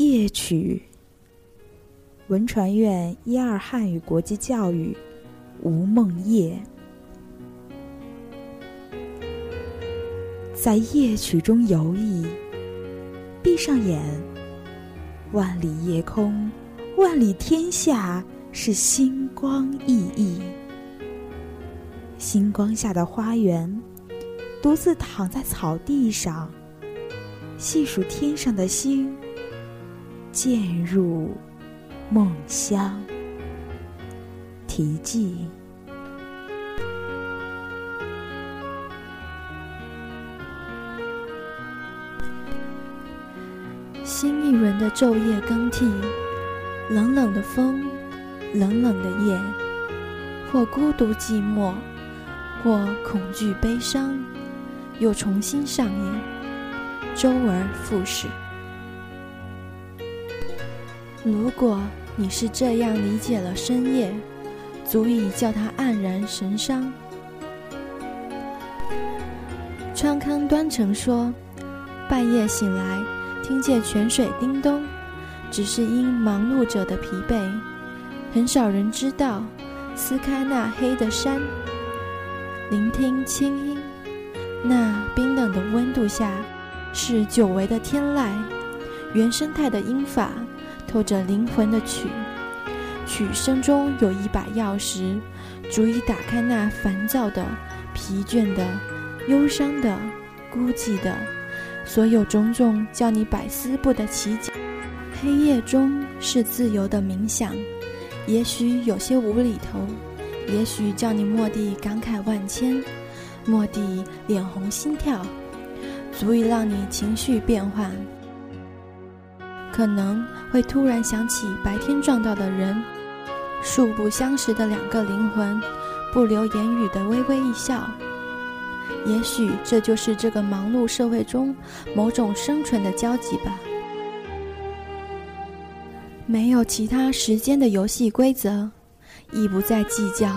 夜曲，文传院一二汉语国际教育，吴梦夜。在夜曲中游弋，闭上眼，万里夜空，万里天下是星光熠熠。星光下的花园，独自躺在草地上，细数天上的星，渐入梦乡。题记。新一轮的昼夜更替，冷冷的风，冷冷的夜，或孤独寂寞，或恐惧悲伤，又重新上演，周而复始。如果你是这样理解了深夜，足以叫它黯然神伤。川康端成说：“半夜醒来。”听见泉水叮咚，只是因忙碌者的疲惫。很少人知道，撕开那黑的山，聆听清音，那冰冷的温度下，是久违的天籁，原生态的音法，透着灵魂的曲。曲声中有一把钥匙，足以打开那烦躁的、疲倦的、忧伤的、孤寂的。所有种种叫你百思不得其解。黑夜中是自由的冥想，也许有些无厘头，也许叫你蓦地感慨万千，蓦地脸红心跳，足以让你情绪变换。可能会突然想起白天撞到的人，素不相识的两个灵魂，不留言语的微微一笑。也许这就是这个忙碌社会中某种生存的交集吧。没有其他时间的游戏规则，亦不再计较。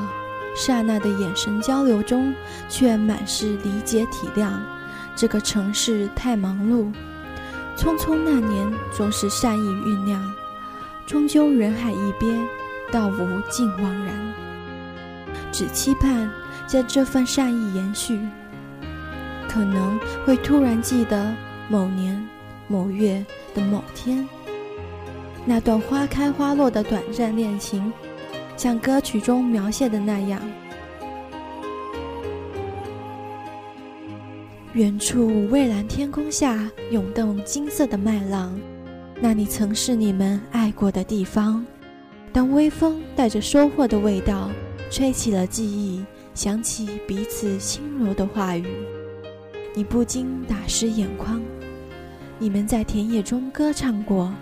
刹那的眼神交流中，却满是理解体谅。这个城市太忙碌，匆匆那年总是善意酝酿，终究人海一别，道无尽惘然。只期盼将这份善意延续。可能会突然记得某年某月的某天，那段花开花落的短暂恋情，像歌曲中描写的那样。远处蔚蓝天空下涌动金色的麦浪，那里曾是你们爱过的地方。当微风带着收获的味道，吹起了记忆，想起彼此轻柔的话语。你不禁打湿眼眶。你们在田野中歌唱过，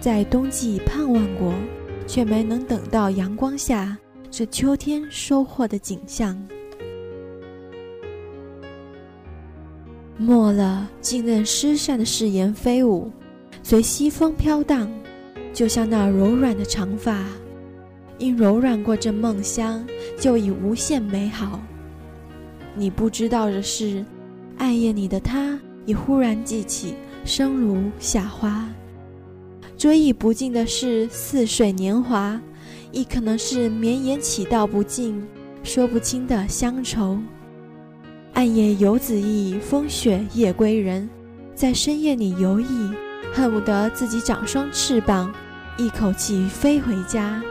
在冬季盼望过，却没能等到阳光下这秋天收获的景象。没了，浸任失散的誓言飞舞，随西风飘荡，就像那柔软的长发，因柔软过这梦乡，就已无限美好。你不知道的是。暗夜里的他，已忽然记起生如夏花；追忆不尽的是似水年华，亦可能是绵延起道不尽、说不清的乡愁。暗夜游子意，风雪夜归人，在深夜里游弋，恨不得自己长双翅膀，一口气飞回家，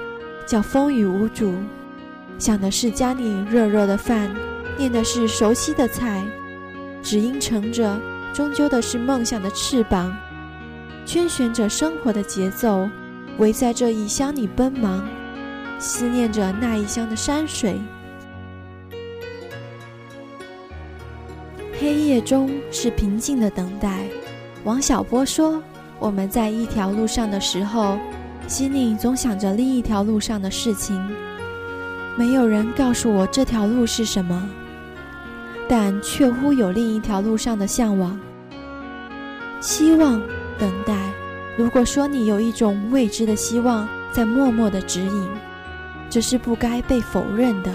叫风雨无阻。想的是家里热热的饭，念的是熟悉的菜。只因乘着终究的是梦想的翅膀，圈旋着生活的节奏，围在这一乡里奔忙，思念着那一乡的山水。黑夜中是平静的等待。王小波说：“我们在一条路上的时候，心里总想着另一条路上的事情，没有人告诉我这条路是什么。”但却乎有另一条路上的向往、希望、等待。如果说你有一种未知的希望在默默的指引，这是不该被否认的。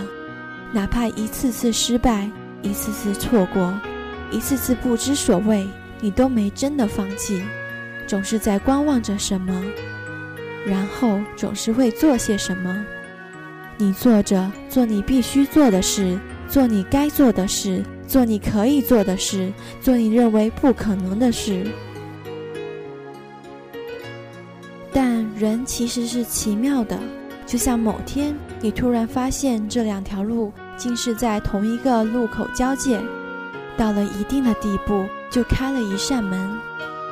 哪怕一次次失败，一次次错过，一次次不知所谓，你都没真的放弃。总是在观望着什么，然后总是会做些什么。你做着做你必须做的事，做你该做的事，做你可以做的事，做你认为不可能的事。但人其实是奇妙的，就像某天你突然发现这两条路竟是在同一个路口交界，到了一定的地步就开了一扇门，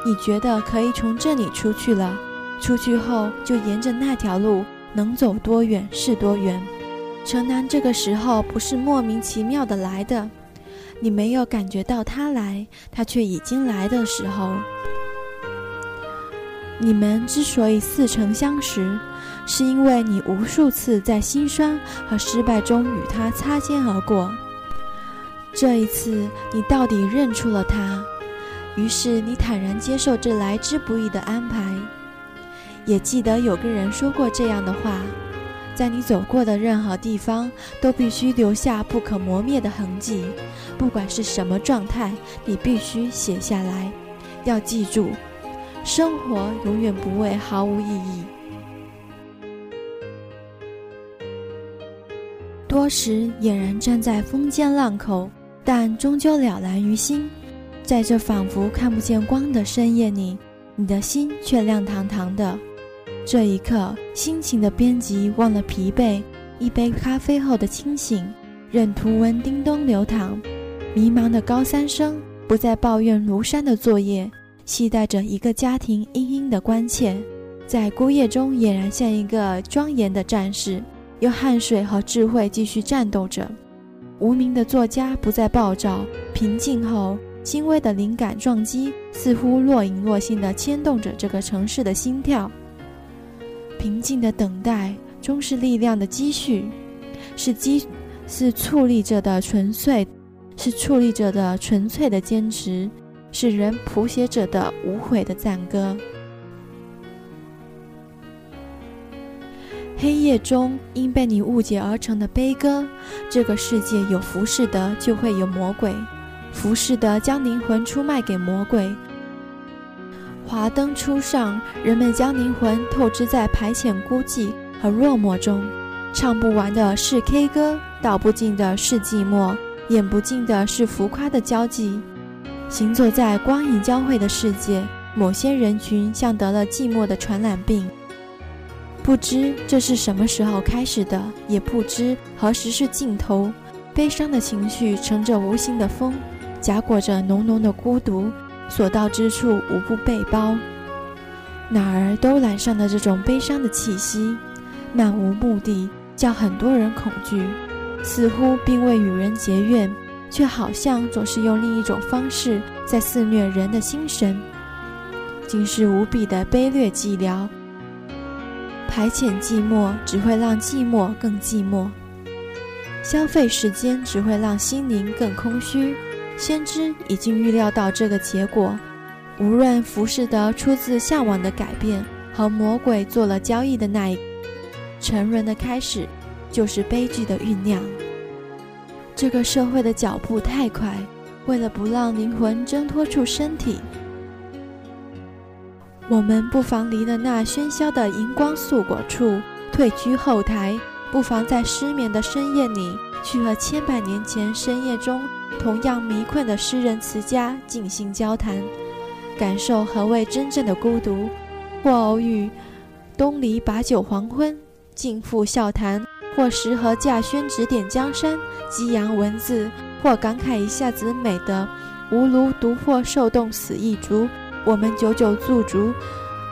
你觉得可以从这里出去了，出去后就沿着那条路能走多远是多远。城南这个时候不是莫名其妙的来的，你没有感觉到他来，他却已经来的时候。你们之所以似曾相识，是因为你无数次在心酸和失败中与他擦肩而过。这一次，你到底认出了他，于是你坦然接受这来之不易的安排。也记得有个人说过这样的话：在你走过的任何地方，都必须留下不可磨灭的痕迹，不管是什么状态，你必须写下来。要记住。生活永远不会毫无意义。多时俨然站在风尖浪口，但终究了然于心。在这仿佛看不见光的深夜里，你的心却亮堂堂的。这一刻，心情的编辑忘了疲惫，一杯咖啡后的清醒，任图文叮咚流淌。迷茫的高三生不再抱怨庐山的作业。期待着一个家庭殷殷的关切，在孤夜中俨然像一个庄严的战士，用汗水和智慧继续战斗着。无名的作家不再暴躁，平静后，轻微的灵感撞击似乎若隐若现地牵动着这个城市的心跳。平静的等待，终是力量的积蓄，是积，是矗立着的纯粹，是矗立着的纯粹的坚持。是人谱写者的无悔的赞歌。黑夜中因被你误解而成的悲歌。这个世界有浮士德，就会有魔鬼。浮士德将灵魂出卖给魔鬼。华灯初上，人们将灵魂透支在排遣孤寂和落寞中。唱不完的是 K 歌，道不尽的是寂寞，演不尽的是浮夸的交际。行走在光影交汇的世界，某些人群像得了寂寞的传染病。不知这是什么时候开始的，也不知何时是尽头。悲伤的情绪乘着无形的风，夹裹着浓浓的孤独，所到之处无不被包。哪儿都染上了这种悲伤的气息，漫无目的，叫很多人恐惧，似乎并未与人结怨。却好像总是用另一种方式在肆虐人的心神，竟是无比的卑劣寂寥。排遣寂寞只会让寂寞更寂寞，消费时间只会让心灵更空虚。先知已经预料到这个结果，无论浮士德出自向往的改变和魔鬼做了交易的那一沉沦的开始，就是悲剧的酝酿。这个社会的脚步太快，为了不让灵魂挣脱出身体，我们不妨离了那喧嚣的荧光素果处，退居后台；不妨在失眠的深夜里，去和千百年前深夜中同样迷困的诗人词家进行交谈，感受何谓真正的孤独；或偶遇东篱把酒黄昏，尽付笑谈；或时和稼轩指点江山。激扬文字，或感慨一下子美的无如独破受冻死一族。我们久久驻足，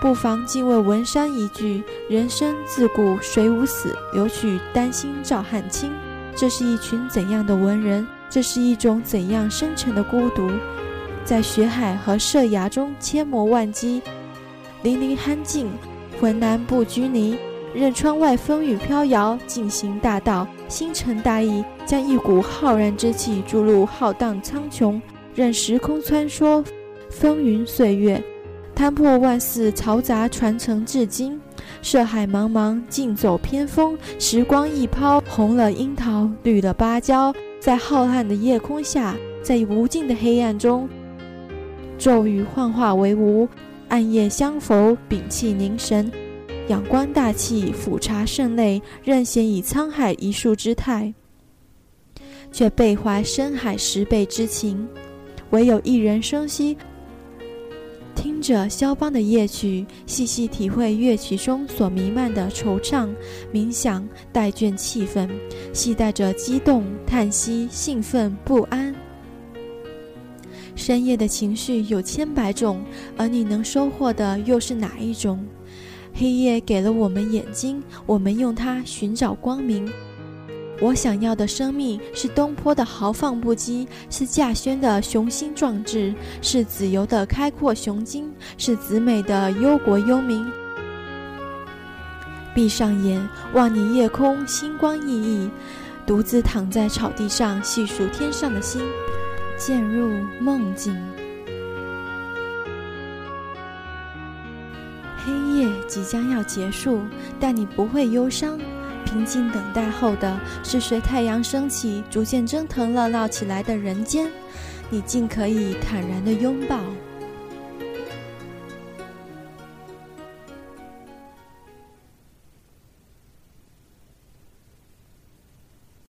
不妨敬畏文山一句：“人生自古谁无死，留取丹心照汗青。”这是一群怎样的文人？这是一种怎样深沉的孤独？在学海和射崖中千磨万击，淋漓酣静，浑然不拘泥。任窗外风雨飘摇，进行大道，星辰大义，将一股浩然之气注入浩荡苍穹。任时空穿梭，风云岁月，摊破万世嘈杂，传承至今。涉海茫茫，尽走偏锋。时光一抛，红了樱桃，绿了芭蕉，在浩瀚的夜空下，在无尽的黑暗中，骤雨幻化为无。暗夜相逢，屏气凝神，仰观大气，俯察圣类，任显以沧海一粟之态，却倍怀深海十倍之情。唯有一人生息。听着肖邦的夜曲，细细体会乐曲中所弥漫的惆怅、冥想、带倦气氛，系带着激动、叹息、兴奋、不安。深夜的情绪有千百种，而你能收获的又是哪一种？黑夜给了我们眼睛，我们用它寻找光明。我想要的生命是东坡的豪放不羁，是稼轩的雄心壮志，是子由的开阔雄襟，是子美的忧国忧民。闭上眼，望你夜空星光熠熠，独自躺在草地上细数天上的星，渐入梦境。黑夜即将要结束，但你不会忧伤。平静等待后的是随太阳升起，逐渐蒸腾热闹起来的人间。你尽可以坦然的拥抱。